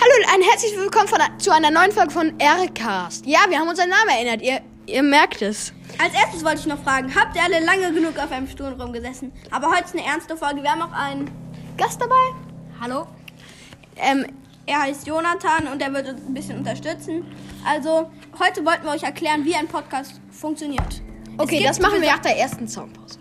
Hallo und ein herzliches Willkommen von, zu einer neuen Folge von Aircast. Ja, wir haben unseren Namen erinnert, ihr, ihr merkt es. Als erstes wollte ich noch fragen, habt ihr alle lange genug auf einem Stuhl rumgesessen? Aber heute ist eine ernste Folge. Wir haben auch einen Gast dabei? Hallo. Ähm, Er heißt Jonathan und er wird uns ein bisschen unterstützen. Also, heute wollten wir euch erklären, wie ein Podcast funktioniert. Okay, das machen wir nach der ersten Soundpause.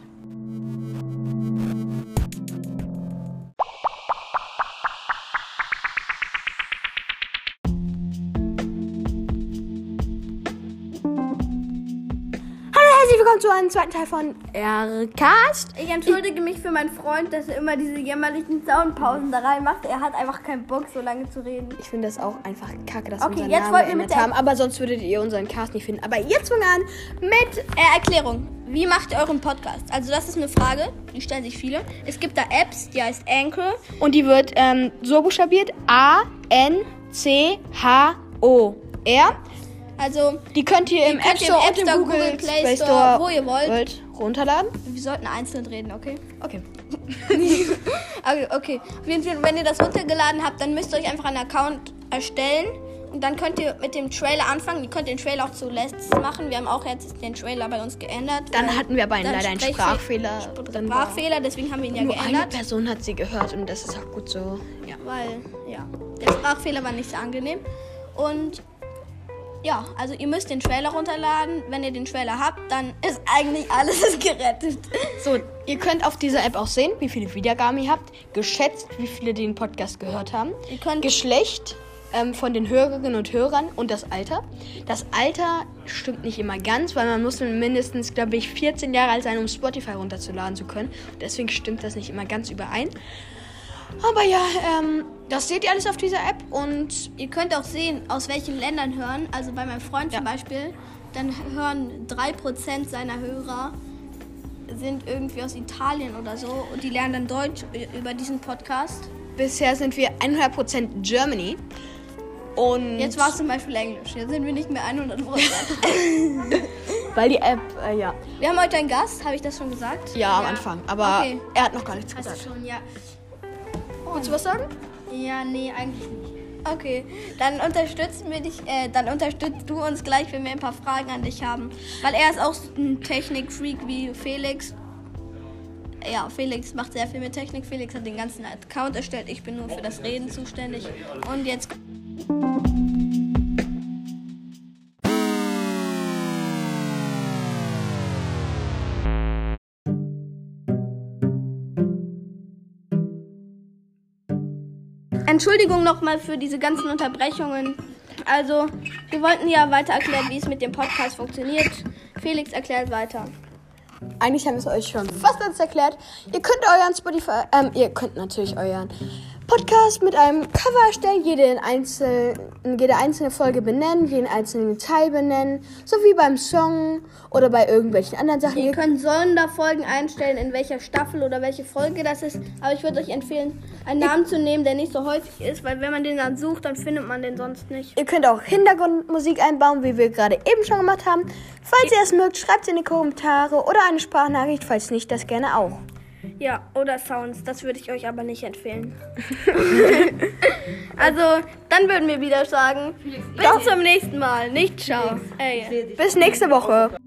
Willkommen zu einem zweiten Teil von Aircast. Ich entschuldige mich für meinen Freund, dass er immer diese jämmerlichen Soundpausen da reinmacht. Er hat einfach keinen Bock, so lange zu reden. Ich finde das auch einfach kacke, dass Okay, wir unseren jetzt Namen wir mit haben. Aber sonst würdet ihr unseren Cast nicht finden. Aber jetzt fangen wir an mit Äh, Erklärung. Wie macht ihr euren Podcast? Also, das ist eine Frage, die stellen sich viele. Es gibt da Apps, die heißt Anchor. Und die wird ähm, so buchstabiert: A-N-C-H-O-R. Also, Die könnt ihr im App Store im App Store, Google, Google Play, Play Store, Store, wo ihr wollt. runterladen. wir sollten einzeln reden, okay? Okay. Okay, wenn ihr das runtergeladen habt, dann müsst ihr euch einfach einen Account erstellen. Und dann könnt ihr mit dem Trailer anfangen. Ihr könnt den Trailer auch zu Let's machen. Wir haben auch jetzt den Trailer bei uns geändert. Dann hatten wir aber einen, leider einen Sprachfehler. drin war. Sprachfehler, deswegen haben wir ihn ja Nur eine geändert. Person hat sie gehört und das ist auch gut so. Ja. Weil, ja, der Sprachfehler war nicht so angenehm. Und ja, also ihr müsst den Trailer runterladen. Wenn ihr den Trailer habt, dann ist eigentlich alles gerettet. So, ihr könnt auf dieser App auch sehen, wie viele Wiedergaben ihr habt. Geschätzt, wie viele den Podcast gehört haben. Geschlecht ähm, von den Hörerinnen und Hörern und das Alter. Das Alter stimmt nicht immer ganz, weil man muss mindestens, glaube ich, 14 Jahre alt sein, um Spotify runterzuladen zu können. Deswegen stimmt das nicht immer ganz überein. Aber ja, ähm, das seht ihr alles auf dieser App und Ihr könnt auch sehen, aus welchen Ländern hören. Also bei meinem Freund zum Beispiel, dann hören 3% seiner Hörer sind irgendwie aus Italien oder so und die lernen dann Deutsch über diesen Podcast. bisher sind wir 100% Germany. Und Jetzt war es zum Beispiel Englisch. Jetzt sind wir nicht mehr 100%. weil die App, äh, ja, wir haben heute einen Gast, habe ich das schon gesagt? ja, am Anfang. Aber Okay. er hat noch gar nichts Hast gesagt. du schon, ja. Willst du was sagen? Ja, nee, eigentlich nicht. Okay, dann unterstützen wir dich, äh, dann unterstützt du uns gleich, wenn wir ein paar Fragen an dich haben. Weil er ist auch so ein Technik-Freak wie Felix. Ja, Felix macht sehr viel mit Technik. Felix hat den ganzen Account erstellt. Ich bin nur für das Reden zuständig. Und jetzt. Entschuldigung nochmal für diese ganzen Unterbrechungen. Also, wir wollten ja weiter erklären, wie es mit dem Podcast funktioniert. Felix erklärt weiter. Eigentlich haben wir es euch schon fast alles erklärt. Ihr könnt euren Spotify, ähm, ihr könnt natürlich euren Podcast mit einem Cover erstellen, jede, einzel, jede einzelne Folge benennen, jeden einzelnen Teil benennen, so wie beim Song oder bei irgendwelchen anderen Sachen. Ihr könnt Sonderfolgen einstellen, in welcher Staffel oder welche Folge das ist. Aber ich würde euch empfehlen, einen Namen zu nehmen, der nicht so häufig ist, weil wenn man den dann sucht, dann findet man den sonst nicht. Ihr könnt auch Hintergrundmusik einbauen, wie wir gerade eben schon gemacht haben. Falls ihr es mögt, schreibt es in die Kommentare oder eine Sprachnachricht, falls nicht, das gerne auch. Ja, oder Sounds, das würde ich euch aber nicht empfehlen. also, dann würden wir wieder sagen, bis zum nächsten Mal. Nicht ciao. Ey. Bis nächste Woche.